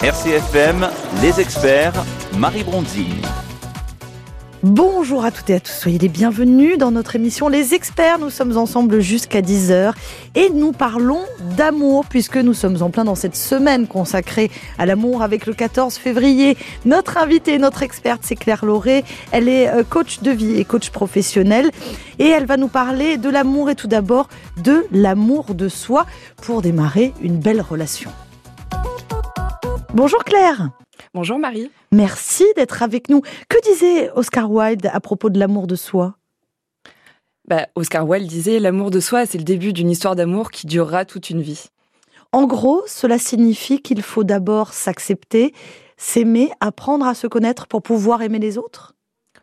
RCFM, les experts, Marie Bronzini. Bonjour à toutes et à tous, soyez les bienvenus dans notre émission Les Experts. Nous sommes ensemble jusqu'à 10h et nous parlons d'amour puisque nous sommes en plein dans cette semaine consacrée à l'amour avec le 14 février. Notre invitée, notre experte, c'est Claire Lauré. Elle est euh, coach de vie et coach professionnel et elle va nous parler de l'amour et tout d'abord de l'amour de soi pour démarrer une belle relation. Bonjour Claire. Bonjour Marie. Merci d'être avec nous. Que disait Oscar Wilde à propos de l'amour de soi? Bah, Oscar Wilde disait L'amour de soi, c'est le début d'une histoire d'amour qui durera toute une vie. En gros, cela signifie qu'il faut d'abord s'accepter, s'aimer, apprendre à se connaître pour pouvoir aimer les autres?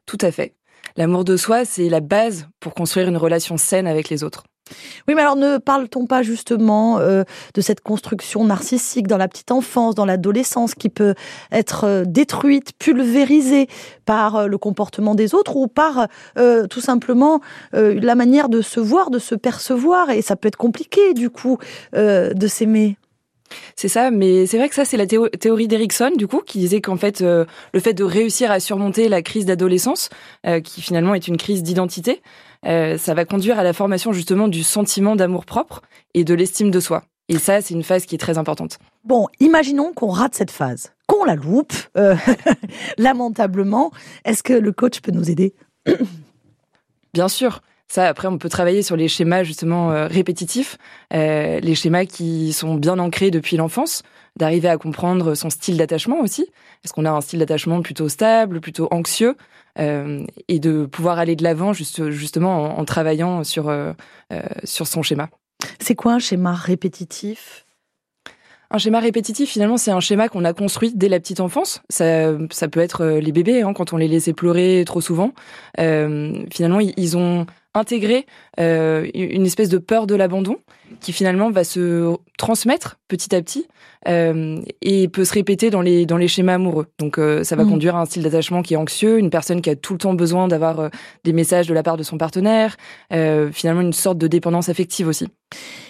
Tout à fait. L'amour de soi, c'est la base pour construire une relation saine avec les autres. Oui, mais alors ne parle-t-on pas justement euh, de cette construction narcissique dans la petite enfance, dans l'adolescence, qui peut être euh, détruite, pulvérisée par euh, le comportement des autres ou par tout simplement la manière de se voir, de se percevoir, et ça peut être compliqué du coup de s'aimer. C'est ça, mais c'est vrai que ça, c'est la théorie d'Erickson, du coup, qui disait qu'en fait, le fait de réussir à surmonter la crise d'adolescence, qui finalement est une crise d'identité, euh, ça va conduire à la formation justement du sentiment d'amour propre et de l'estime de soi. Et ça, c'est une phase qui est très importante. Bon, imaginons qu'on rate cette phase, qu'on la loupe, euh, lamentablement. Est-ce que le coach peut nous aider? Bien sûr. Ça, après, on peut travailler sur les schémas justement euh, répétitifs, les schémas qui sont bien ancrés depuis l'enfance, d'arriver à comprendre son style d'attachement aussi. Est-ce qu'on a un style d'attachement plutôt stable, plutôt anxieux euh, et de pouvoir aller de l'avant juste, justement en, travaillant sur, euh, euh, sur son schéma? C'est quoi un schéma répétitif? Un schéma répétitif, finalement, c'est un schéma qu'on a construit dès la petite enfance. Ça, ça peut être les bébés, hein, quand on les laissait pleurer trop souvent. finalement, ils ont intégré une espèce de peur de l'abandon qui finalement va se transmettre petit à petit euh, et peut se répéter dans les dans les schémas amoureux. Donc euh, ça va mm. conduire à un style d'attachement qui est anxieux, une personne qui a tout le temps besoin d'avoir euh, des messages de la part de son partenaire, finalement une sorte de dépendance affective aussi.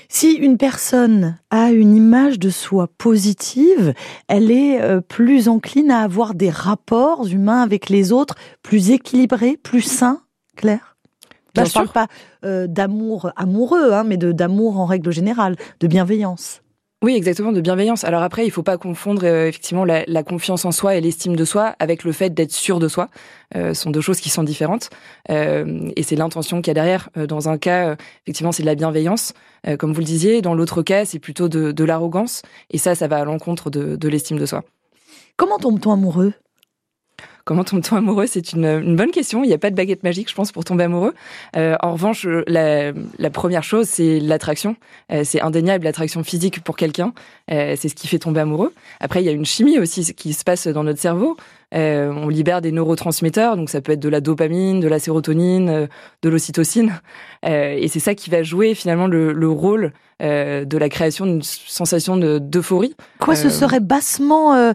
Si une personne a une image de soi positive, elle est plus encline à avoir des rapports humains avec les autres plus équilibrés, plus sains, Claire? Là, je ne parle pas d'amour amoureux, hein, mais d'amour en règle générale, de bienveillance. Oui, exactement, de bienveillance. Alors après, il faut pas confondre euh, effectivement la, confiance en soi et l'estime de soi avec le fait d'être sûr de soi. Euh, ce sont deux choses qui sont différentes. Euh, et c'est l'intention qu'il y a derrière. Dans un cas, effectivement, c'est de la bienveillance, comme vous le disiez. Dans l'autre cas, c'est plutôt de, l'arrogance. Et ça, ça va à l'encontre de, de l'estime de soi. Comment tombe-t-on amoureux? Comment tombe-t-on amoureux? C'est une, bonne question. Il n'y a pas de baguette magique, je pense, pour tomber amoureux. Euh, en revanche, la, première chose, c'est l'attraction. Euh, c'est indéniable l'attraction physique pour quelqu'un. Euh, c'est ce qui fait tomber amoureux. Après, il y a une chimie aussi qui se passe dans notre cerveau. Euh, on libère des neurotransmetteurs, donc ça peut être de la dopamine, de la sérotonine, euh, de l'ocytocine. Euh, et c'est ça qui va jouer finalement le, rôle de la création d'une sensation d'euphorie. Quoi, ce serait bassement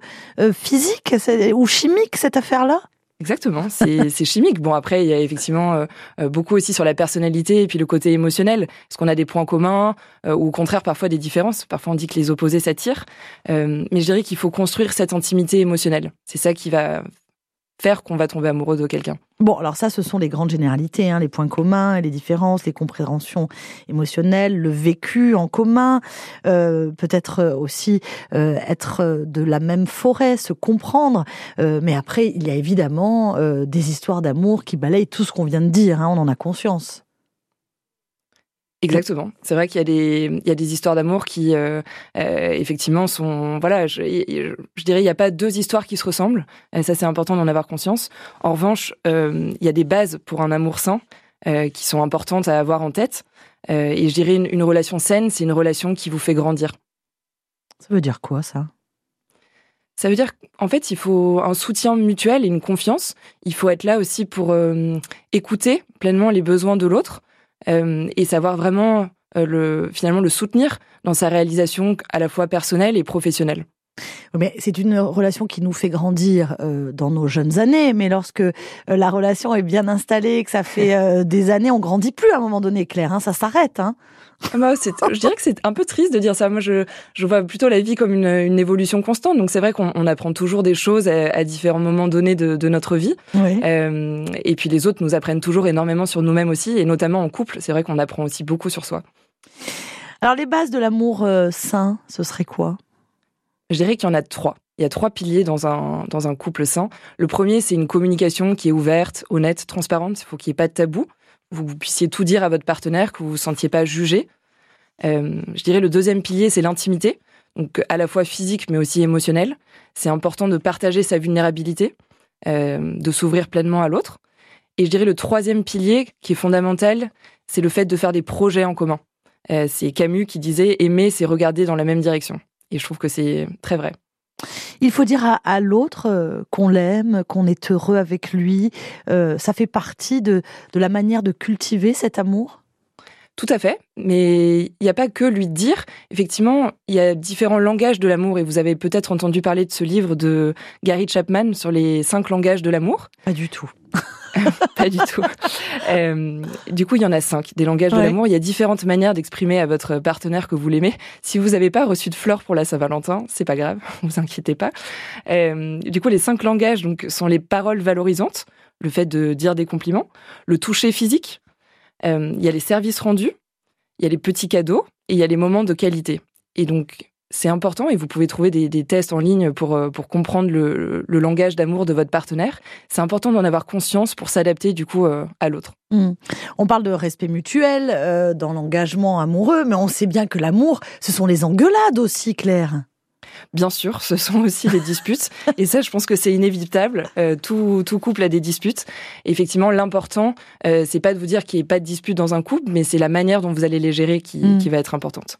physique ou chimique cette affaire-là? Exactement, c'est chimique. Bon, après, il y a effectivement euh, euh, beaucoup aussi sur la personnalité et puis le côté émotionnel. Est-ce qu'on a des points communs euh, ou au contraire parfois des différences? Parfois, on dit que les opposés s'attirent. mais je dirais qu'il faut construire cette intimité émotionnelle. C'est ça qui va faire qu'on va tomber amoureux de quelqu'un. Bon, alors ça, ce sont les grandes généralités, hein, les points communs, les différences, les compréhensions émotionnelles, le vécu en commun, euh, peut-être aussi euh, être de la même forêt, se comprendre. Euh, mais après, il y a évidemment des histoires d'amour qui balayent tout ce qu'on vient de dire, hein, on en a conscience. Exactement. C'est vrai qu'il y a des il y a des histoires d'amour qui euh, euh, effectivement sont voilà je, je, dirais il n'y a pas deux histoires qui se ressemblent. Et ça c'est important d'en avoir conscience. En revanche, euh, il y a des bases pour un amour sain qui sont importantes à avoir en tête. et je dirais une, une relation saine, c'est une relation qui vous fait grandir. Ça veut dire quoi ça? Ça veut dire qu'en fait, il faut un soutien mutuel et une confiance. Il faut être là aussi pour écouter pleinement les besoins de l'autre. Euh, et savoir vraiment euh, le, finalement le soutenir dans sa réalisation à la fois personnelle et professionnelle. Mais c'est une relation qui nous fait grandir euh, dans nos jeunes années, mais lorsque la relation est bien installée, que ça fait des années, on grandit plus à un moment donné, Claire, hein, ça s'arrête. Hein bah, Je dirais que c'est un peu triste de dire ça. Moi, je, je vois plutôt la vie comme une, une évolution constante. Donc, c'est vrai qu'on apprend toujours des choses à, différents moments donnés de, de notre vie. Euh, et puis, les autres nous apprennent toujours énormément sur nous-mêmes aussi, et notamment en couple. C'est vrai qu'on apprend aussi beaucoup sur soi. Alors, les bases de l'amour euh, sain, ce serait quoi? Je dirais qu'il y en a trois. Il y a trois piliers dans un, dans un couple sain. Le premier, c'est une communication qui est ouverte, honnête, transparente. Il faut qu'il n'y ait pas de tabou vous, puissiez tout dire à votre partenaire, que vous vous sentiez pas jugé. Euh, je dirais le deuxième pilier, c'est l'intimité, donc à la fois physique mais aussi émotionnelle. C'est important de partager sa vulnérabilité, euh, de s'ouvrir pleinement à l'autre. Et je dirais le troisième pilier qui est fondamental, c'est le fait de faire des projets en commun. Euh, c'est Camus qui disait aimer, c'est regarder dans la même direction. Et je trouve que c'est très vrai. Il faut dire à, l'autre euh, qu'on l'aime, qu'on est heureux avec lui. Euh, ça fait partie de, la manière de cultiver cet amour tout à fait, mais il n'y a pas que lui dire. Effectivement, il y a différents langages de l'amour et vous avez peut-être entendu parler de ce livre de Gary Chapman sur les cinq langages de l'amour. Pas du tout. pas du tout. Euh, du coup, il y en a cinq, des langages de l'amour. Il y a différentes manières d'exprimer à votre partenaire que vous l'aimez. Si vous n'avez pas reçu de fleurs pour la Saint-Valentin, c'est pas grave, vous inquiétez pas. Euh, du coup, les cinq langages donc, sont les paroles valorisantes, le fait de dire des compliments, le toucher physique, il y a les services rendus, il y a les petits cadeaux et il y a les moments de qualité. Et donc, c'est important et vous pouvez trouver des, tests en ligne pour, euh, pour comprendre le, langage d'amour de votre partenaire. C'est important d'en avoir conscience pour s'adapter du coup euh, à l'autre. Mmh. On parle de respect mutuel euh, dans l'engagement amoureux, mais on sait bien que l'amour, ce sont les engueulades aussi, Claire. Bien sûr, ce sont aussi des disputes. Et ça, je pense que c'est inévitable. tout, tout, couple a des disputes. effectivement, l'important, c'est pas de vous dire qu'il n'y ait pas de disputes dans un couple, mais c'est la manière dont vous allez les gérer qui, mmh. qui va être importante.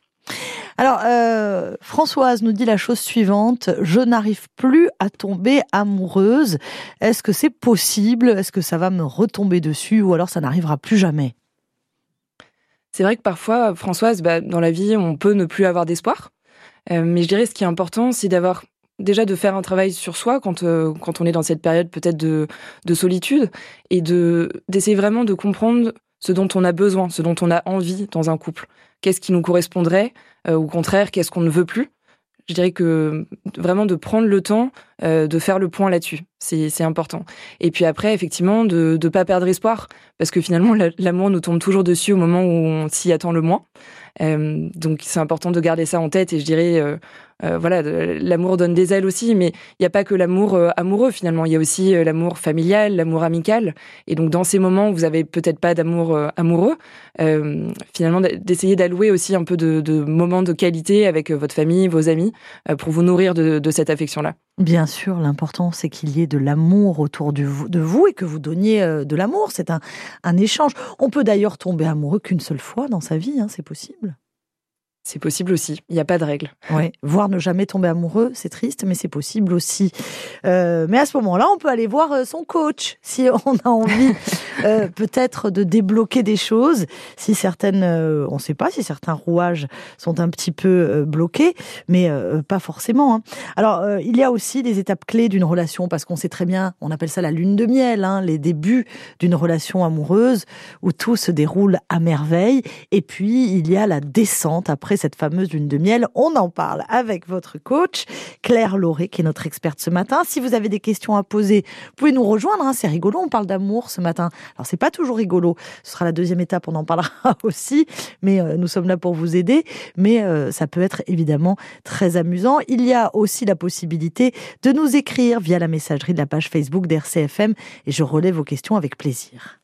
Alors, euh, Françoise nous dit la chose suivante, je n'arrive plus à tomber amoureuse. Est-ce que c'est possible? Est-ce que ça va me retomber dessus? Ou alors ça n'arrivera plus jamais? C'est vrai que parfois, Françoise, bah, dans la vie, on peut ne plus avoir d'espoir. Euh, mais je dirais ce qui est important, c'est d'avoir déjà de faire un travail sur soi quand, euh, quand on est dans cette période peut-être de, de solitude et de d'essayer vraiment de comprendre ce dont on a besoin, ce dont on a envie dans un couple. Qu'est-ce qui nous correspondrait euh, Au contraire, qu'est-ce qu'on ne veut plus? Je dirais que vraiment de prendre le temps euh, de faire le point là-dessus, c'est important. Et puis après, effectivement, de ne pas perdre espoir, parce que finalement, l'amour nous tombe toujours dessus au moment où on s'y attend le moins. Euh, donc c'est important de garder ça en tête et je dirais euh, euh, voilà, l'amour donne des ailes aussi, mais il n'y a pas que l'amour amoureux finalement. Il y a aussi l'amour familial, l'amour amical. Et donc dans ces moments où vous avez peut-être pas d'amour amoureux, finalement d'essayer d'allouer aussi un peu de, moments de qualité avec votre famille, vos amis, pour vous nourrir de cette affection-là. Bien sûr, l'important c'est qu'il y ait de l'amour autour de vous et que vous donniez euh, de l'amour. C'est un, échange. On peut d'ailleurs tomber amoureux qu'une seule fois dans sa vie, hein, c'est possible. C'est possible aussi. Il n'y a pas de règle. Ouais. Voir ne jamais tomber amoureux, c'est triste, mais c'est possible aussi. Euh, mais à ce moment-là, on peut aller voir euh, son coach si on a envie euh, peut-être de débloquer des choses. Si certaines, on ne sait pas si certains rouages sont un petit peu bloqués, mais pas forcément. Hein. Alors, il y a aussi des étapes clés d'une relation parce qu'on sait très bien, on appelle ça la lune de miel, hein, les débuts d'une relation amoureuse où tout se déroule à merveille. Et puis, il y a la descente après cette fameuse lune de miel. On en parle avec votre coach, Claire Lauré, qui est notre experte ce matin. Si vous avez des questions à poser, vous pouvez nous rejoindre. Hein. C'est rigolo, on parle d'amour ce matin. Alors, c'est pas toujours rigolo. Ce sera la deuxième étape, on en parlera aussi. Mais euh, nous sommes là pour vous aider. Mais euh, ça peut être évidemment très amusant. Il y a aussi la possibilité de nous écrire via la messagerie de la page Facebook d'RCFM et je relève vos questions avec plaisir.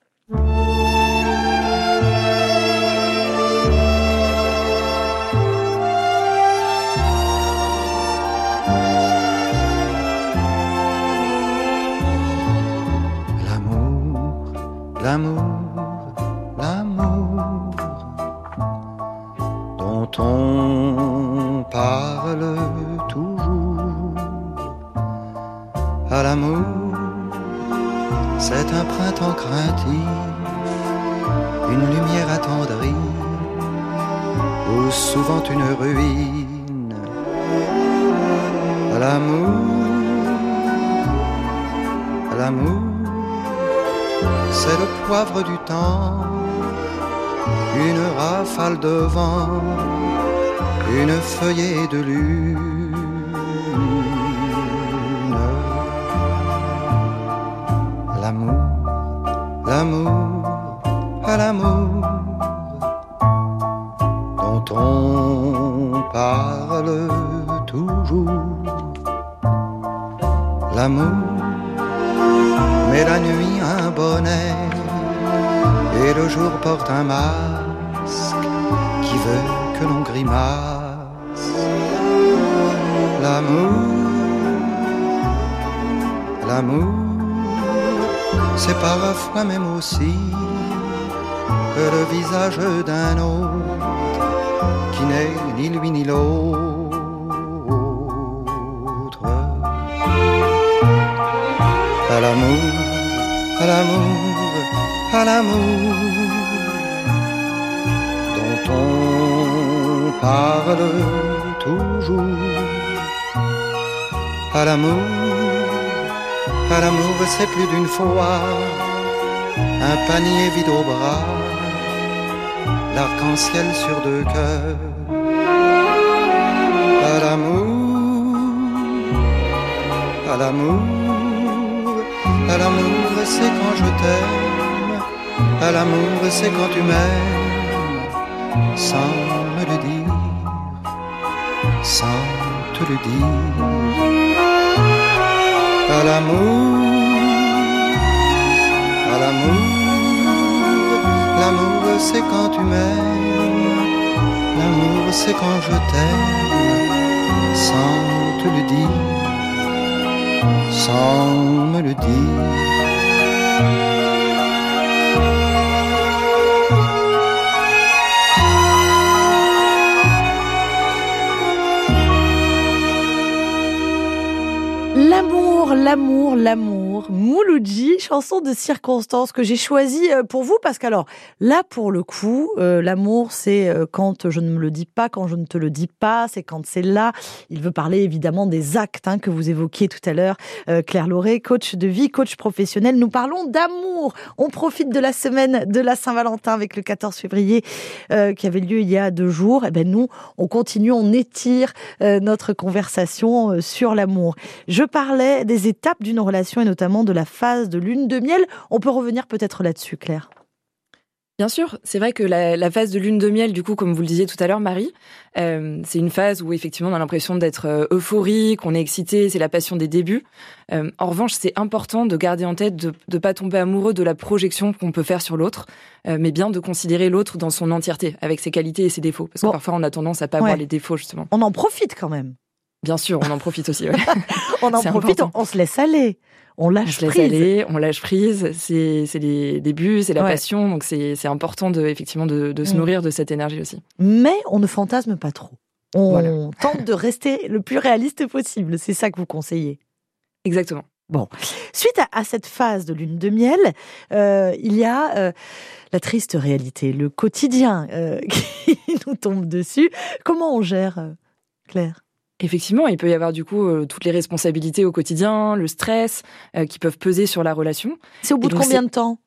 Le jour porte un masque qui veut que l'on grimace. L'amour, l'amour, c'est parfois même aussi que le visage d'un autre qui n'est ni lui ni l'autre. À l'amour, à l'amour, à l'amour dont on parle toujours. À l'amour, à l'amour, c'est plus d'une fois un panier vide au bras, l'arc-en-ciel sur deux cœurs. À l'amour, à l'amour, à l'amour, c'est quand je t'aime, à l'amour, c'est quand tu m'aimes, sans me le dire, sans te le dire. À l'amour, à l'amour, l'amour, c'est quand tu m'aimes, l'amour, c'est quand je t'aime, sans te le dire sans me le dire. L'amour, l'amour. Mouloudji, chanson de circonstance que j'ai choisie euh, pour vous parce qu'alors là pour le coup, euh, l'amour c'est euh, quand je ne me le dis pas, quand je ne te le dis pas, c'est quand c'est là. Il veut parler évidemment des actes hein, que vous évoquiez tout à l'heure. Claire Lauré, coach de vie, coach professionnel. Nous parlons d'amour. On profite de la semaine de la Saint-Valentin avec le 14 février qui avait lieu il y a deux jours. Et ben nous, on continue, on étire notre conversation sur l'amour. Je parlais des étapes d'une relation et notamment de la phase de lune de miel. On peut revenir peut-être là-dessus, Claire. Bien sûr, c'est vrai que la, la, phase de lune de miel, du coup, comme vous le disiez tout à l'heure, Marie, euh, c'est une phase où effectivement on a l'impression d'être euh, euphorique, on est excité, c'est la passion des débuts. Euh, en revanche, c'est important de garder en tête de ne pas tomber amoureux de la projection qu'on peut faire sur l'autre, euh, mais bien de considérer l'autre dans son entièreté, avec ses qualités et ses défauts. Parce que bon. parfois on a tendance à pas ouais. voir les défauts, justement. On en profite quand même. Bien sûr, on en profite aussi. Ouais. on en profite, on, se laisse aller. On lâche on prise. Aller, on lâche prise. C'est les débuts, c'est la ouais. passion. Donc c'est important de, effectivement de, de se mmh. nourrir de cette énergie aussi. Mais on ne fantasme pas trop. On voilà. tente de rester le plus réaliste possible. C'est ça que vous conseillez. Exactement. Bon, suite à, à, cette phase de lune de miel, euh, il y a euh, la triste réalité, le quotidien euh, qui nous tombe dessus. Comment on gère, Claire? Effectivement, il peut y avoir du coup euh, toutes les responsabilités au quotidien, le stress euh, qui peuvent peser sur la relation. C'est au bout de combien de temps?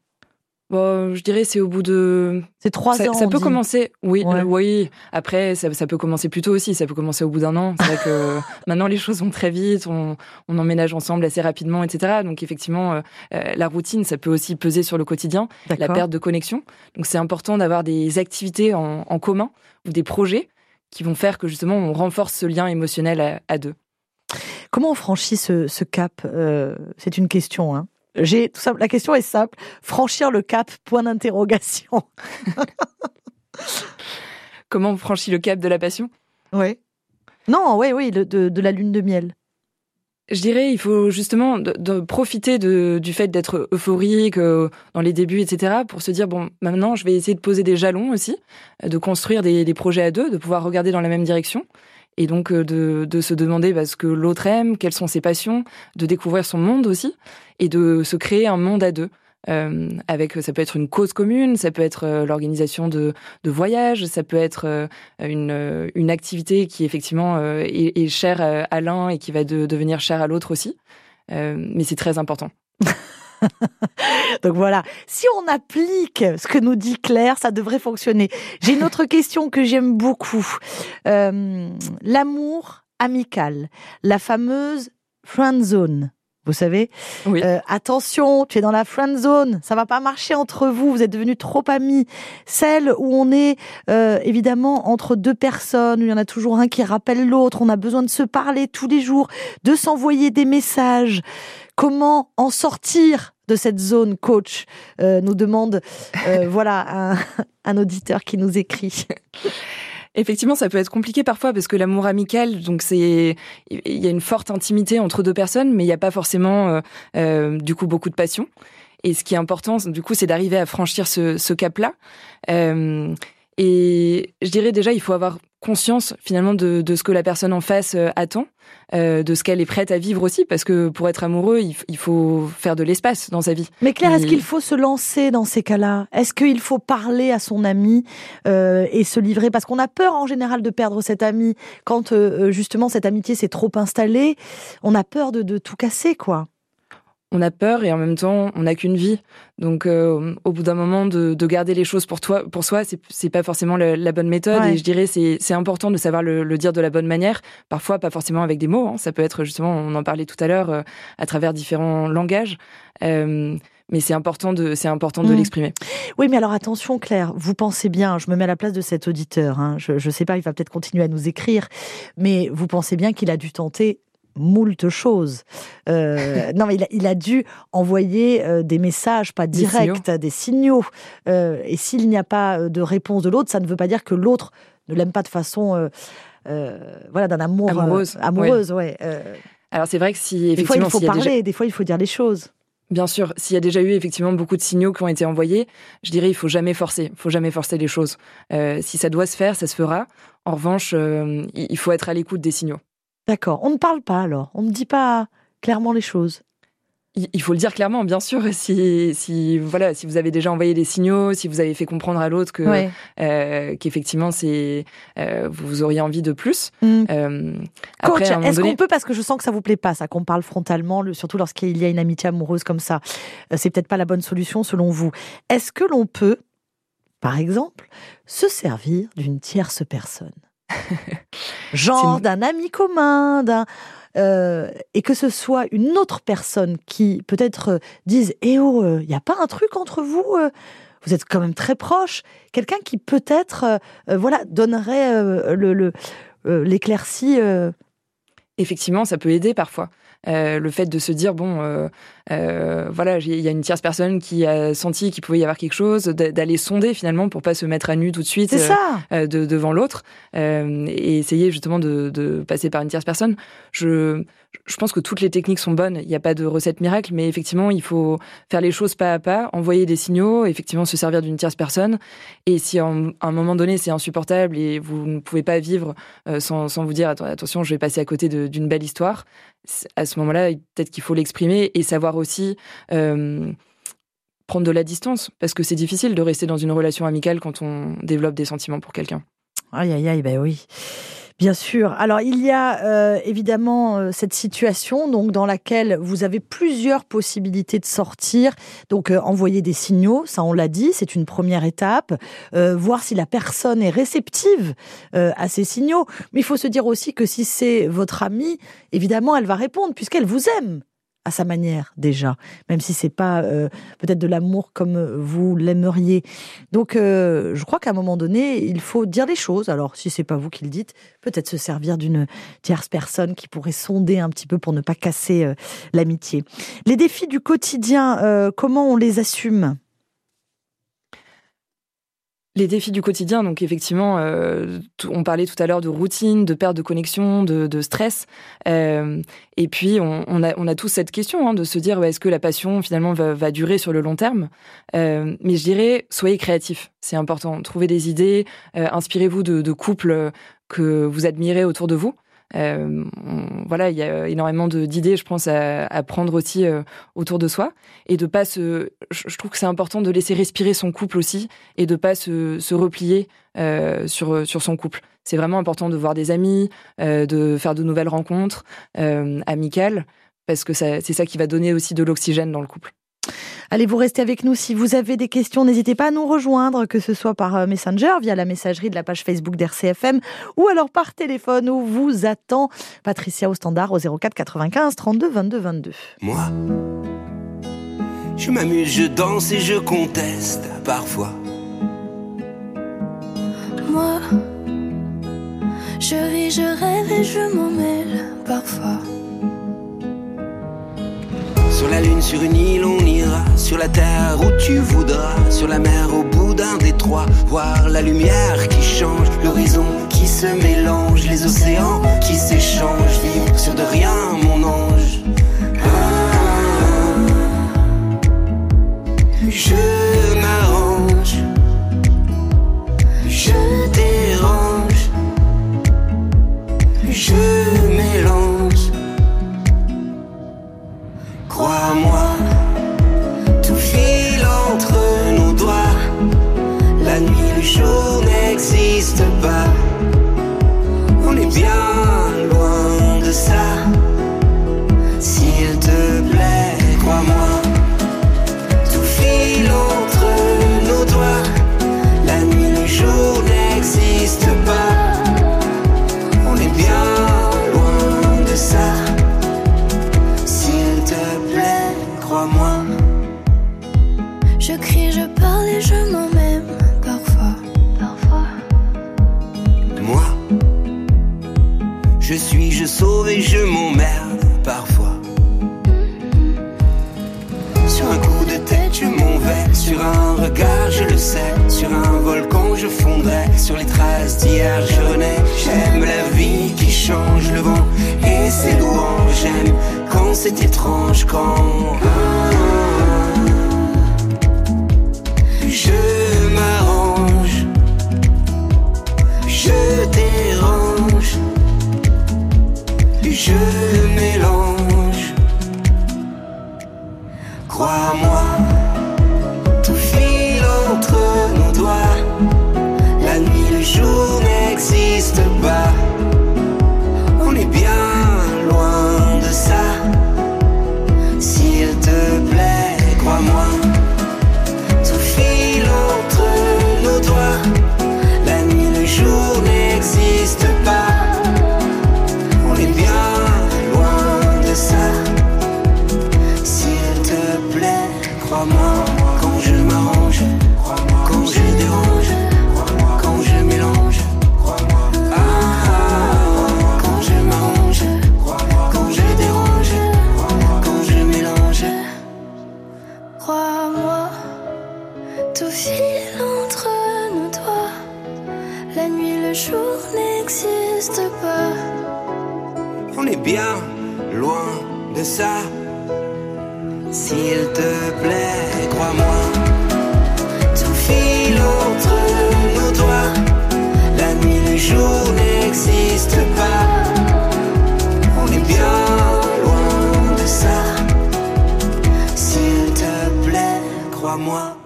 Bon, je dirais c'est au bout de. C'est trois ça, ans. Ça peut dit. commencer. Oui, ouais. oui. Après, ça, ça, peut commencer plus tôt aussi. Ça peut commencer au bout d'un an. C'est vrai que maintenant les choses vont très vite. On, on, emménage ensemble assez rapidement, etc. Donc effectivement, euh, la routine, ça peut aussi peser sur le quotidien. La perte de connexion. Donc c'est important d'avoir des activités en, en, commun ou des projets qui vont faire que justement on renforce ce lien émotionnel à, à deux. Comment on franchit ce, ce cap euh, C'est une question. Hein j'ai tout simple. La question est simple. Franchir le cap Point d'interrogation. Comment on franchit le cap de la passion? Oui. Non, oui, oui, de, la lune de miel. Je dirais, il faut justement profiter du fait d'être euphorique euh, dans les débuts, etc., pour se dire bon, maintenant, je vais essayer de poser des jalons aussi, de construire des, projets à deux, de pouvoir regarder dans la même direction et donc de, de se demander bah, ce que l'autre aime, quelles sont ses passions, de découvrir son monde aussi, et de se créer un monde à deux. Euh, avec ça peut être une cause commune, ça peut être euh, l'organisation de, de voyages, ça peut être euh, une, une activité qui effectivement est, est, chère à l'un et qui va de, devenir chère à l'autre aussi. Mais c'est très important. Donc voilà, si on applique ce que nous dit Claire, ça devrait fonctionner. J'ai une autre question que j'aime beaucoup. L'amour amical, la fameuse friend zone. Vous savez, Oui. Euh, attention, tu es dans la friend zone, ça va pas marcher entre vous, vous êtes devenus trop amis. Celle où on est euh, évidemment entre deux personnes, où il y en a toujours un qui rappelle l'autre, on a besoin de se parler tous les jours, de s'envoyer des messages. Comment en sortir de cette zone, coach? Euh, Nous demande, voilà, un, un auditeur qui nous écrit. Effectivement, ça peut être compliqué parfois parce que l'amour amical, donc c'est, il y a une forte intimité entre deux personnes, mais il n'y a pas forcément, euh, euh, du coup, beaucoup de passion. Et ce qui est important, du coup, c'est d'arriver à franchir ce, ce cap-là. Euh, et je dirais déjà, il faut avoir conscience finalement de, de ce que la personne en face euh, attend, euh, de ce qu'elle est prête à vivre aussi, parce que pour être amoureux, il, il faut faire de l'espace dans sa vie. Mais Claire, est-ce Il- qu'il faut se lancer dans ces cas-là? Est-ce qu'il faut parler à son ami euh, et se livrer? Parce qu'on a peur en général de perdre cet ami quand euh, justement cette amitié s'est trop installée. On a peur de, de tout casser, quoi. On a peur et en même temps on n'a qu'une vie donc euh, au bout d'un moment de, de garder les choses pour toi pour soi c'est pas forcément la, la bonne méthode Ouais. et je dirais c'est important de savoir le, le dire de la bonne manière parfois pas forcément avec des mots hein. ça peut être justement on en parlait tout à l'heure euh, à travers différents langages Euh, mais c'est important de c'est important de Mm. l'exprimer Oui, mais alors attention, Claire, vous pensez bien, je me mets à la place de cet auditeur, hein, je ne sais pas, il va peut-être continuer à nous écrire, mais vous pensez bien qu'il a dû tenter moult choses. Euh, non, mais il a, il a dû envoyer euh, des messages, pas Des directs, des signaux. Euh, et s'il n'y a pas de réponse de l'autre, ça ne veut pas dire que l'autre ne l'aime pas de façon, voilà, d'un amour Amoureuse, amoureuse, ouais. Alors c'est vrai que si des fois, il faut parler, déjà des fois, il faut dire les choses. Bien sûr, s'il y a déjà eu effectivement beaucoup de signaux qui ont été envoyés, je dirais il faut jamais forcer, il faut jamais forcer les choses. Euh, si ça doit se faire, ça se fera. En revanche, euh, il faut être à l'écoute des signaux. D'accord. On ne parle pas alors. On ne dit pas clairement les choses. Il faut le dire clairement, bien sûr. Si, si voilà, si vous avez déjà envoyé des signaux, si vous avez fait comprendre à l'autre que Ouais. euh, qu'effectivement c'est euh, vous auriez envie de plus. Mm. Euh, Coach, est-ce donné, qu'on peut, parce que je sens que ça vous plaît pas, ça qu'on parle frontalement, le- surtout lorsqu'il y a une amitié amoureuse comme ça, c'est peut-être pas la bonne solution selon vous. Est-ce que l'on peut, par exemple, se servir d'une tierce personne? Genre d'un ami commun, d'un... euh, et que ce soit une autre personne qui peut-être euh, dise Eh oh, il n'y a pas un truc entre vous euh Vous êtes quand même très proches. Quelqu'un qui peut-être euh, euh, voilà, donnerait euh, le, le, euh, l'éclaircie. euh, effectivement, ça peut aider parfois. Euh, le fait de se dire bon, euh, euh, voilà, il y a une tierce personne qui a senti qu'il pouvait y avoir quelque chose, d'a- d'aller sonder finalement pour pas se mettre à nu tout de suite. Ça de, devant l'autre et essayer justement de, de passer par une tierce personne. Je, je pense que toutes les techniques sont bonnes. Il n'y a pas de recette miracle, mais effectivement, il faut faire les choses pas à pas, envoyer des signaux, effectivement se servir d'une tierce personne. Et si à un moment donné c'est insupportable et vous ne pouvez pas vivre sans, sans vous dire attention, je vais passer à côté d'une belle histoire, à ce moment-là, peut-être qu'il faut l'exprimer et savoir aussi. euh, prendre de la distance parce que c'est difficile de rester dans une relation amicale quand on développe des sentiments pour quelqu'un. Aïe, aïe, aïe, ben oui. Bien sûr. Alors, il y a euh, évidemment euh, cette situation donc dans laquelle vous avez plusieurs possibilités de sortir. Donc, euh, envoyer des signaux, ça on l'a dit, c'est une première étape. Euh, voir si la personne est réceptive euh, à ces signaux. Mais il faut se dire aussi que si c'est votre amie, évidemment, elle va répondre puisqu'elle vous aime à sa manière déjà, même si c'est pas euh, peut-être de l'amour comme vous l'aimeriez. Donc, euh, je crois qu'à un moment donné, il faut dire les choses. Alors, si c'est pas vous qui le dites, peut-être se servir d'une tierce personne qui pourrait sonder un petit peu pour ne pas casser euh, l'amitié. Les défis du quotidien, euh, comment on les assume? Les défis du quotidien, donc effectivement, euh, on parlait tout à l'heure de routine, de perte de connexion, de, stress. Euh, et puis, on, a, tous cette question hein, de se dire est-ce que la passion, finalement, va, durer sur le long terme? Euh, Mais je dirais, soyez créatifs, c'est important. Trouvez des idées, inspirez-vous de couples que vous admirez autour de vous. Euh, voilà, il y a énormément d'idées, je pense, à, à prendre aussi euh, autour de soi et de pas se. Je, trouve que c'est important de laisser respirer son couple aussi et de pas se, se replier euh, sur sur son couple. C'est vraiment important de voir des amis, euh, de faire de nouvelles rencontres euh, amicales parce que c'est ça qui va donner aussi de l'oxygène dans le couple. Allez, vous restez avec nous. Si vous avez des questions, n'hésitez pas à nous rejoindre, que ce soit par euh, Messenger, via la messagerie de la page Facebook d'RCFM, ou alors par téléphone où vous attend Patricia au standard au 04 95 32 22 22. Moi, je m'amuse, je danse et je conteste parfois. Moi, je ris, je rêve et je m'en mêle parfois. Sur la lune, sur une île, on ira. Sur la terre où tu voudras. Sur la mer, au bout d'un détroit. Voir la lumière qui change. L'horizon qui se mélange. Les océans qui s'échangent. Vivre sur de rien, mon ange. Je m'arrange. Je dérange. Je je ça. S'il te plaît, crois-moi. Tout file entre nos doigts. La nuit, le jour n'existe pas. On est bien loin de ça. S'il te plaît, crois-moi.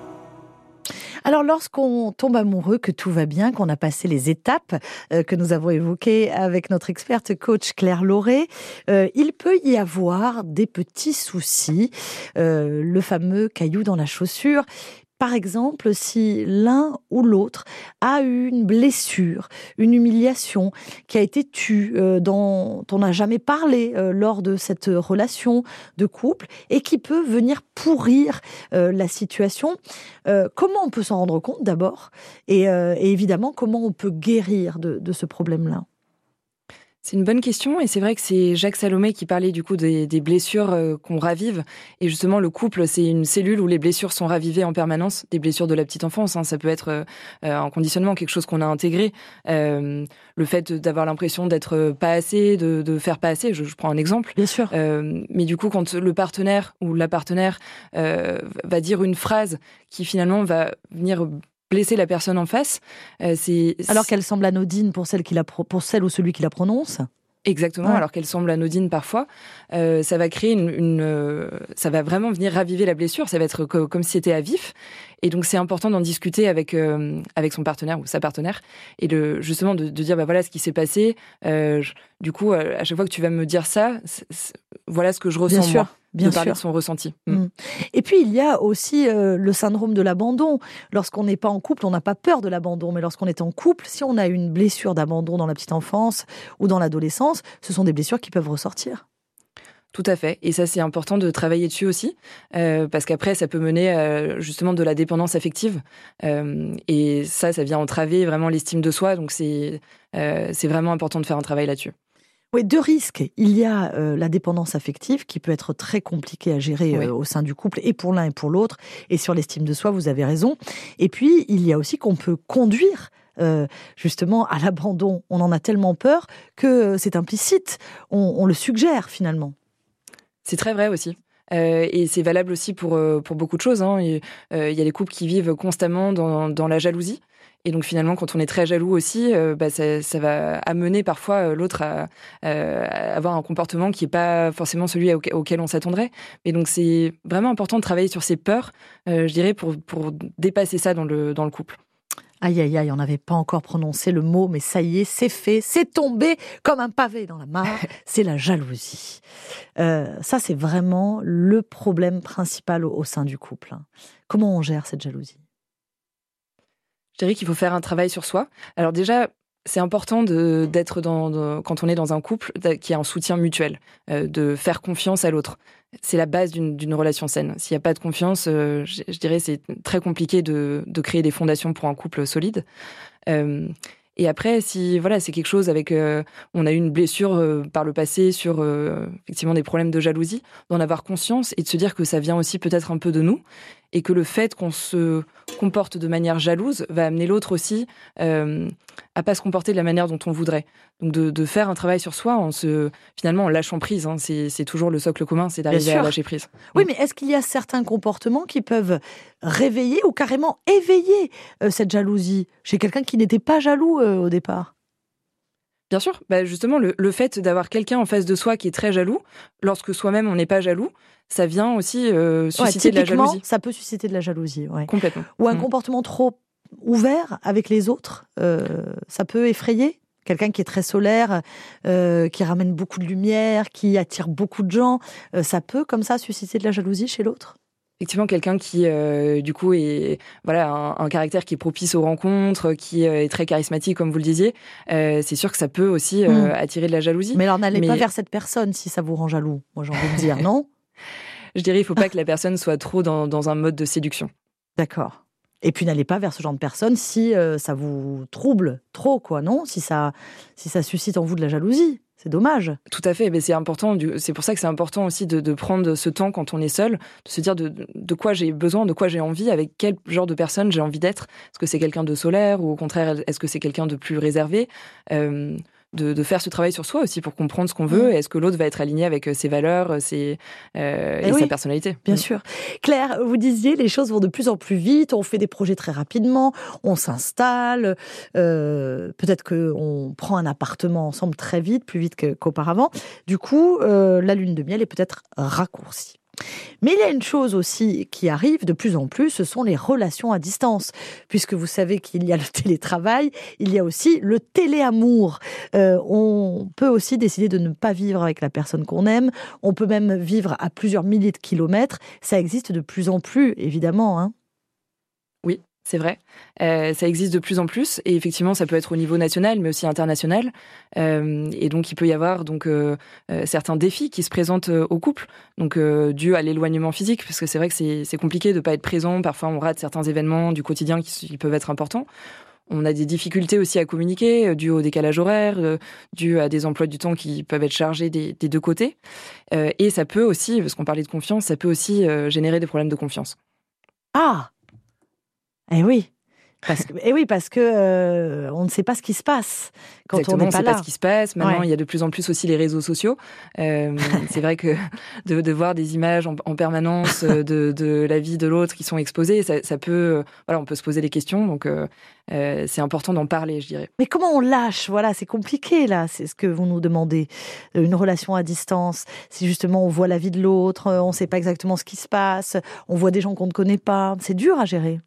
Lorsqu'on tombe amoureux, que tout va bien, qu'on a passé les étapes euh, que nous avons évoquées avec notre experte coach Claire Lauré, euh, il peut y avoir des petits soucis, euh, le fameux caillou dans la chaussure. Par exemple, si l'un ou l'autre a eu une blessure, une humiliation qui a été tue, euh, dont on n'a jamais parlé euh, lors de cette relation de couple et qui peut venir pourrir euh, la situation, comment on peut s'en rendre compte d'abord et, évidemment comment on peut guérir de ce problème-là? C'est une bonne question et c'est vrai que c'est Jacques Salomé qui parlait du coup des, des blessures euh, qu'on ravive et justement le couple c'est une cellule où les blessures sont ravivées en permanence, des blessures de la petite enfance, hein, ça peut être euh, un conditionnement, quelque chose qu'on a intégré, euh, le fait d'avoir l'impression d'être pas assez, de, de, faire pas assez, je, je prends un exemple. Bien sûr. Euh, mais du coup quand le partenaire ou la partenaire euh, va dire une phrase qui finalement va venir blesser la personne en face. Euh, c'est alors qu'elle semble anodine pour celle qui la pro- pour celle ou celui qui la prononce. Exactement, Ouais. alors qu'elle semble anodine parfois, euh, ça va créer une, une euh, ça va vraiment venir raviver la blessure. Ça va être co- comme si c'était à vif, et donc c'est important d'en discuter avec euh, avec son partenaire ou sa partenaire, et de justement de, de dire bah voilà ce qui s'est passé. Je- du coup, à chaque fois que tu vas me dire ça, voilà ce que je ressens Bien sûr. moi. Bien de parler sûr. de son ressenti. Mm. Mm. Et puis il y a aussi euh, le syndrome de l'abandon. Lorsqu'on n'est pas en couple, on n'a pas peur de l'abandon, mais lorsqu'on est en couple, si on a une blessure d'abandon dans la petite enfance ou dans l'adolescence, ce sont des blessures qui peuvent ressortir. Tout à fait. Et ça, c'est important de travailler dessus aussi, euh, parce qu'après, ça peut mener à, justement de la dépendance affective. Euh, et ça, ça vient entraver vraiment l'estime de soi. Donc, c'est euh, c'est vraiment important de faire un travail là-dessus. Oui, deux risques. Il y a euh, la dépendance affective qui peut être très compliquée à gérer Oui. euh, au sein du couple et pour l'un et pour l'autre. Et sur l'estime de soi, vous avez raison. Et puis, il y a aussi qu'on peut conduire euh, justement à l'abandon. On en a tellement peur que c'est implicite. On, on le suggère finalement. C'est très vrai aussi. Euh, et c'est valable aussi pour, pour beaucoup de choses. hein. Euh, Il y a des couples qui vivent constamment dans, dans la jalousie. Et donc finalement, quand on est très jaloux aussi, euh, bah, ça, ça va amener parfois euh, l'autre à, euh, à avoir un comportement qui n'est pas forcément celui auquel, on s'attendrait. Et donc c'est vraiment important de travailler sur ses peurs, euh, je dirais, pour, pour dépasser ça dans le, dans le couple. Aïe, aïe, aïe, on n'avait pas encore prononcé le mot, mais ça y est, c'est fait, c'est tombé comme un pavé dans la mare, c'est la jalousie. Euh, ça, c'est vraiment le problème principal au, au sein du couple. Comment on gère cette jalousie? Je dirais qu'il faut faire un travail sur soi. Alors déjà, c'est important d'être dans, quand on est dans un couple qui a un soutien mutuel, euh, de faire confiance à l'autre. C'est la base d'une relation saine. S'il n'y a pas de confiance, euh, je, je dirais c'est très compliqué de, créer des fondations pour un couple solide. Euh, et après, si voilà, c'est quelque chose avec, on a eu une blessure par le passé sur effectivement des problèmes de jalousie, d'en avoir conscience et de se dire que ça vient aussi peut-être un peu de nous et que le fait qu'on se comporte de manière jalouse va amener l'autre aussi euh, à pas se comporter de la manière dont on voudrait. Donc de, de faire un travail sur soi en se finalement en lâchant prise. hein. c'est c'est toujours le socle commun, c'est d'arriver à lâcher prise. Oui, mais est-ce qu'il y a certains comportements qui peuvent réveiller ou carrément éveiller euh, cette jalousie chez quelqu'un qui n'était pas jaloux euh, au départ? Bien sûr, bah justement, le, le fait d'avoir quelqu'un en face de soi qui est très jaloux, lorsque soi-même on n'est pas jaloux, ça vient aussi euh, Ouais, susciter de la jalousie. ça peut susciter de la jalousie. ouais. Complètement. Ou un Mm. comportement trop ouvert avec les autres, euh, ça peut effrayer Quelqu'un qui est très solaire, euh, qui ramène beaucoup de lumière, qui attire beaucoup de gens, euh, ça peut comme ça susciter de la jalousie chez l'autre? Effectivement, quelqu'un qui, euh, du coup, est voilà un, un caractère qui est propice aux rencontres, qui euh, est très charismatique, comme vous le disiez, euh, c'est sûr que ça peut aussi euh, Mm. attirer de la jalousie. Mais alors n'allez pas vers cette personne si ça vous rend jaloux, moi j'ai envie de dire, non? Je dirais, il faut pas que la personne soit trop dans, dans un mode de séduction. D'accord. Et puis n'allez pas vers ce genre de personne si ça vous trouble trop, quoi, non? Si ça, si ça suscite en vous de la jalousie. C'est dommage. Tout à fait, c'est important. C'est pour ça que c'est important aussi de, prendre ce temps quand on est seul, de se dire de, de quoi j'ai besoin, de quoi j'ai envie, avec quel genre de personne j'ai envie d'être. Est-ce que c'est quelqu'un de solaire ou au contraire, est-ce que c'est quelqu'un de plus réservé? Euh, de, de faire ce travail sur soi aussi pour comprendre ce qu'on veut. Mm. et Est-ce que l'autre va être aligné avec euh, ses valeurs, euh, ses, euh, Eh et oui, sa personnalité Bien Mm. sûr. Claire, vous disiez, les choses vont de plus en plus vite, on fait des projets très rapidement, on s'installe, euh, peut-être qu'on prend un appartement ensemble très vite, plus vite qu'auparavant. Du coup, euh, la lune de miel est peut-être raccourcie. Mais il y a une chose aussi qui arrive de plus en plus, ce sont les relations à distance. Puisque vous savez qu'il y a le télétravail, il y a aussi le téléamour. Euh, on peut aussi décider de ne pas vivre avec la personne qu'on aime. On peut même vivre à plusieurs milliers de kilomètres. Ça existe de plus en plus, évidemment. Hein. C'est vrai. Euh, ça existe de plus en plus et effectivement, ça peut être au niveau national, mais aussi international. Euh, et donc, il peut y avoir donc euh, certains défis qui se présentent au couple, donc dû à l'éloignement physique, parce que c'est vrai que c'est compliqué de pas être présent. Parfois, on rate certains événements du quotidien qui, peuvent être importants. On a des difficultés aussi à communiquer, dû au décalage horaire, dû à des emplois du temps qui peuvent être chargés des, des deux côtés. Et ça peut aussi, parce qu'on parlait de confiance, ça peut aussi générer des problèmes de confiance. Ah Eh oui parce que, eh oui, parce que euh, on ne sait pas ce qui se passe quand Exactement, on n'est pas sait là. pas ce qui se passe. Maintenant, Ouais. il y a de plus en plus aussi les réseaux sociaux. Euh, c'est vrai que de, de voir des images en, en permanence euh, de, de la vie de l'autre qui sont exposées, ça, ça peut, voilà, on peut se poser des questions. Donc, euh, c'est important d'en parler, je dirais. Mais comment on lâche? Voilà, c'est compliqué là. C'est ce que vous nous demandez. Une relation à distance, si justement on voit la vie de l'autre, on ne sait pas exactement ce qui se passe, on voit des gens qu'on ne connaît pas. C'est dur à gérer.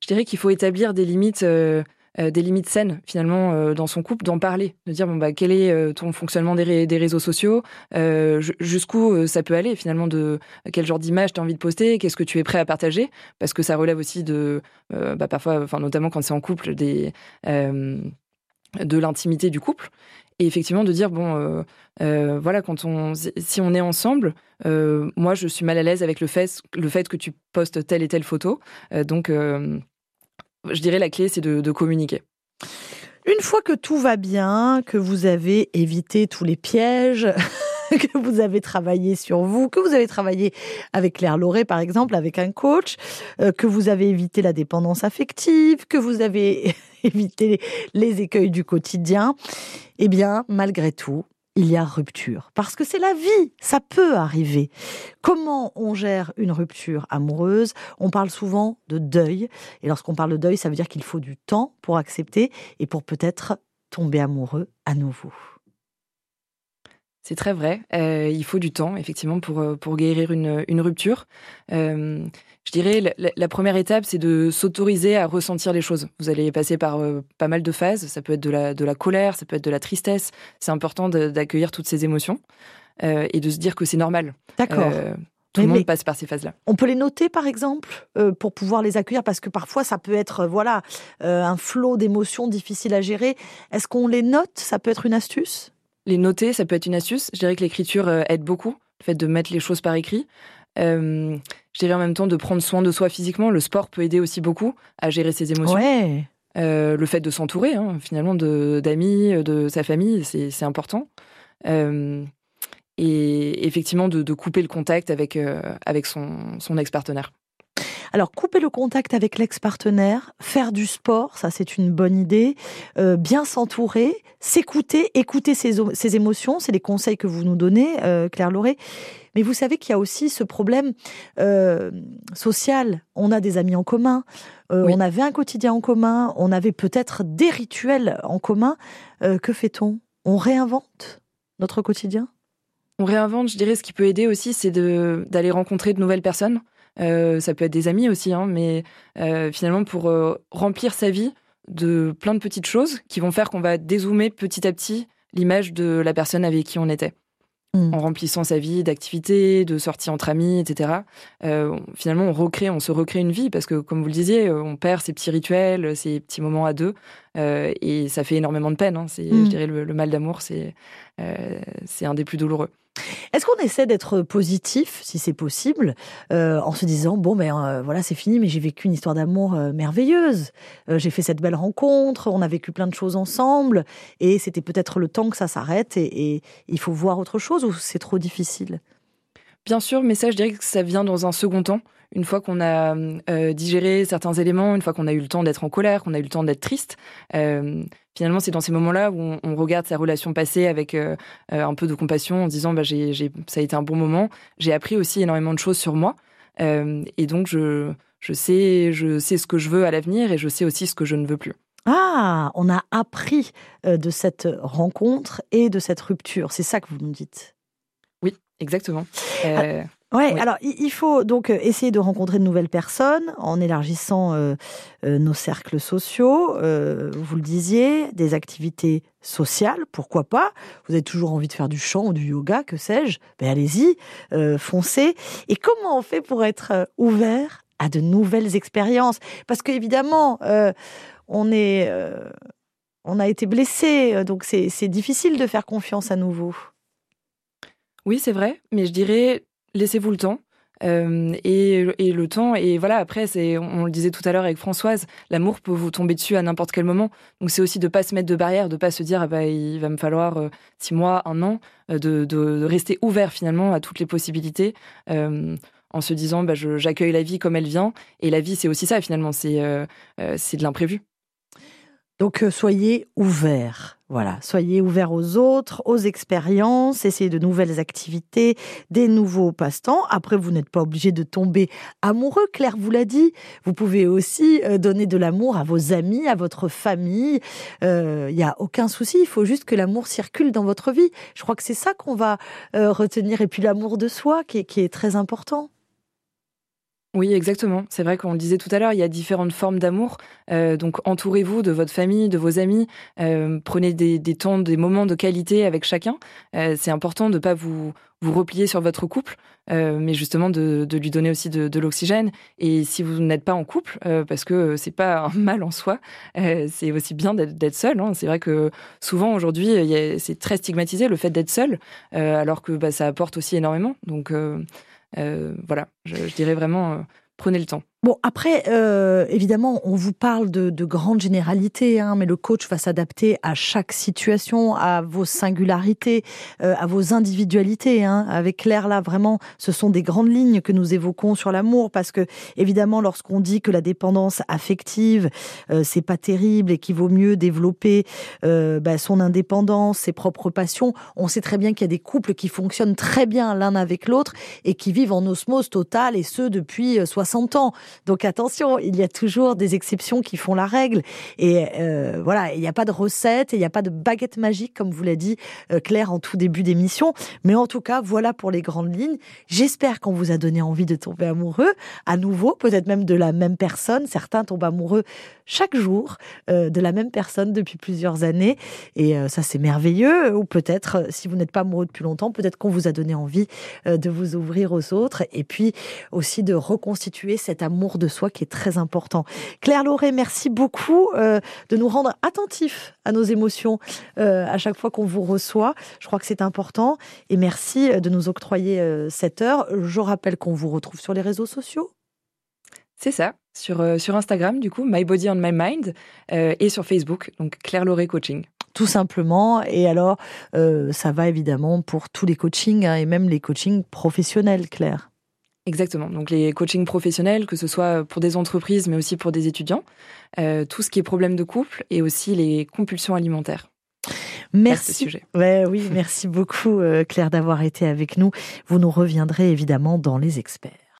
Je dirais qu'il faut établir des limites euh, des limites saines finalement dans son couple, d'en parler, de dire bon bah quel est ton fonctionnement des, des réseaux sociaux, jusqu'où ça peut aller finalement de quel genre d'image tu as envie de poster, qu'est-ce que tu es prêt à partager, parce que ça relève aussi de bah, parfois, enfin notamment quand c'est en couple, des de l'intimité du couple et effectivement de dire bon euh, euh, voilà quand on si on est ensemble euh, moi je suis mal à l'aise avec le fait le fait que tu postes telle et telle photo. Donc je dirais la clé c'est de, communiquer. Une fois que tout va bien que vous avez évité tous les pièges que vous avez travaillé sur vous, que vous avez travaillé avec Claire Lauré, par exemple, avec un coach, que vous avez évité la dépendance affective, que vous avez éviter les écueils du quotidien, eh bien, malgré tout, il y a rupture. Parce que c'est la vie, ça peut arriver. Comment on gère une rupture amoureuse? On parle souvent de deuil. Et lorsqu'on parle de deuil, ça veut dire qu'il faut du temps pour accepter et pour peut-être tomber amoureux à nouveau. C'est très vrai. Euh, il faut du temps, effectivement, pour, euh, pour guérir une, une rupture. Euh, je dirais, la, première étape, c'est de s'autoriser à ressentir les choses. Vous allez passer par pas mal de phases. Ça peut être de la, de la colère, ça peut être de la tristesse. C'est important d'accueillir toutes ces émotions et de se dire que c'est normal. D'accord. tout le monde passe par ces phases-là. On peut les noter, par exemple, pour pouvoir les accueillir, parce que parfois ça peut être, voilà, un flot d'émotions difficiles à gérer. Est-ce qu'on les note? Ça peut être une astuce? Les noter, ça peut être une astuce. Je dirais que l'écriture euh, aide beaucoup, le fait de mettre les choses par écrit. Euh, je dirais en même temps de prendre soin de soi physiquement. Le sport peut aider aussi beaucoup à gérer ses émotions. Ouais. Euh, le fait de s'entourer, hein, finalement, d'amis, de, sa famille, c'est important. et effectivement, de, couper le contact avec, avec son, son ex-partenaire. Alors, couper le contact avec l'ex-partenaire, faire du sport, ça c'est une bonne idée, euh, bien s'entourer, s'écouter, écouter ses, émotions, c'est les conseils que vous nous donnez, euh, Claire Lauré. Mais vous savez qu'il y a aussi ce problème euh, social. On a des amis en commun, on avait un quotidien en commun, on avait peut-être des rituels en commun. que fait-on? On réinvente notre quotidien? On réinvente, je dirais, ce qui peut aider aussi, c'est d'aller rencontrer de nouvelles personnes. Euh, ça peut être des amis aussi, hein, mais euh, finalement pour euh, remplir sa vie de plein de petites choses qui vont faire qu'on va dézoomer petit à petit l'image de la personne avec qui on était. Mm. En remplissant sa vie d'activités, de sorties entre amis, etc. finalement, on recrée, on se recrée une vie parce que, comme vous le disiez, on perd ses petits rituels, ses petits moments à deux, et ça fait énormément de peine. Hein. C'est, je mm. dirais, le, le mal d'amour, c'est, c'est un des plus douloureux. Est-ce qu'on essaie d'être positif, si c'est possible, euh, en se disant bon ben euh, voilà c'est fini, mais j'ai vécu une histoire d'amour euh, merveilleuse, j'ai fait cette belle rencontre, on a vécu plein de choses ensemble, et c'était peut-être le temps que ça s'arrête et, il faut voir autre chose ou c'est trop difficile? Bien sûr, mais ça je dirais que ça vient dans un second temps. Une fois qu'on a digéré certains éléments, une fois qu'on a eu le temps d'être en colère, qu'on a eu le temps d'être triste, finalement, c'est dans ces moments-là où on, regarde sa relation passée avec euh, euh, un peu de compassion en disant bah, ça a été un bon moment. J'ai appris aussi énormément de choses sur moi. Euh, et donc, je, je, sais, je sais ce que je veux à l'avenir et je sais aussi ce que je ne veux plus. Ah, on a appris de cette rencontre et de cette rupture. C'est ça que vous nous dites? Oui, exactement. Ah, Ouais, alors il faut donc euh, essayer de rencontrer de nouvelles personnes en élargissant euh, euh, nos cercles sociaux. vous le disiez, des activités sociales, pourquoi pas Vous avez toujours envie de faire du chant ou du yoga, que sais-je Ben allez-y, foncez. Et comment on fait pour être ouvert à de nouvelles expériences? Parce qu'évidemment, on est, on a été blessé, donc c'est difficile de faire confiance à nouveau. Oui, c'est vrai, mais je dirais laissez-vous le temps. Euh, et, le temps, et voilà, après, c'est, on le disait tout à l'heure avec Françoise, l'amour peut vous tomber dessus à n'importe quel moment. Donc c'est aussi de pas se mettre de barrière, de pas se dire, ah bah, il va me falloir euh, six mois, un an, euh, de, rester ouvert finalement à toutes les possibilités. en se disant, bah, j'accueille la vie comme elle vient. Et la vie, c'est aussi ça finalement, c'est, c'est de l'imprévu. Donc euh, soyez ouverts. Voilà, soyez ouverts aux autres, aux expériences, essayez de nouvelles activités, des nouveaux passe-temps. Après, vous n'êtes pas obligé de tomber amoureux, Claire vous l'a dit. Vous pouvez aussi euh, donner de l'amour à vos amis, à votre famille. Il euh, n'y a aucun souci, il faut juste que l'amour circule dans votre vie. Je crois que c'est ça qu'on va retenir. Et puis l'amour de soi qui est très important. Oui, exactement. C'est vrai qu'on le disait tout à l'heure, il y a différentes formes d'amour. Euh, donc entourez-vous de votre famille, de vos amis. Euh, prenez des, temps, des moments de qualité avec chacun. Euh, c'est important de ne pas vous, vous replier sur votre couple, mais justement de, lui donner aussi de, l'oxygène. Et si vous n'êtes pas en couple, parce que c'est pas un mal en soi, c'est aussi bien d'être seul. Hein. C'est vrai que souvent aujourd'hui, c'est très stigmatisé le fait d'être seul, alors que bah, ça apporte aussi énormément. Donc voilà, je, dirais vraiment, euh, prenez le temps. Bon, après, euh, évidemment, on vous parle de, de grandes généralités, hein, mais le coach va s'adapter à chaque situation, à vos singularités, euh, à vos individualités. Hein. Avec Claire, là, vraiment, ce sont des grandes lignes que nous évoquons sur l'amour, parce que, évidemment, lorsqu'on dit que la dépendance affective, euh, c'est pas terrible et qu'il vaut mieux développer euh, bah, son indépendance, ses propres passions, on sait très bien qu'il y a des couples qui fonctionnent très bien l'un avec l'autre et qui vivent en osmose totale, et ce, depuis 60 ans. Donc attention, il y a toujours des exceptions qui font la règle. Et euh, voilà, il n'y a pas de recette, il n'y a pas de baguette magique, comme vous l'a dit euh, Claire en tout début d'émission. Mais en tout cas, voilà pour les grandes lignes. J'espère qu'on vous a donné envie de tomber amoureux à nouveau, peut-être même de la même personne. Certains tombent amoureux chaque jour euh, de la même personne depuis plusieurs années. Et ça, c'est merveilleux. Ou peut-être, si vous n'êtes pas amoureux depuis longtemps, peut-être qu'on vous a donné envie de vous ouvrir aux autres et puis aussi de reconstituer cet amour de soi qui est très important. Claire Lauré, merci beaucoup euh, de nous rendre attentifs à nos émotions euh, à chaque fois qu'on vous reçoit. Je crois que c'est important. Et merci euh, de nous octroyer cette heure. Je rappelle qu'on vous retrouve sur les réseaux sociaux. C'est ça, sur, sur Instagram, du coup, My Body on My Mind, et sur Facebook, donc Claire Lauré Coaching tout simplement. Et alors, ça va évidemment pour tous les coachings hein, et même les coachings professionnels, Claire. Exactement. Donc les coachings professionnels, que ce soit pour des entreprises, mais aussi pour des étudiants, euh, tout ce qui est problème de couple et aussi les compulsions alimentaires. Merci. Ouais, oui, merci beaucoup euh, Claire d'avoir été avec nous. Vous nous reviendrez évidemment dans les experts.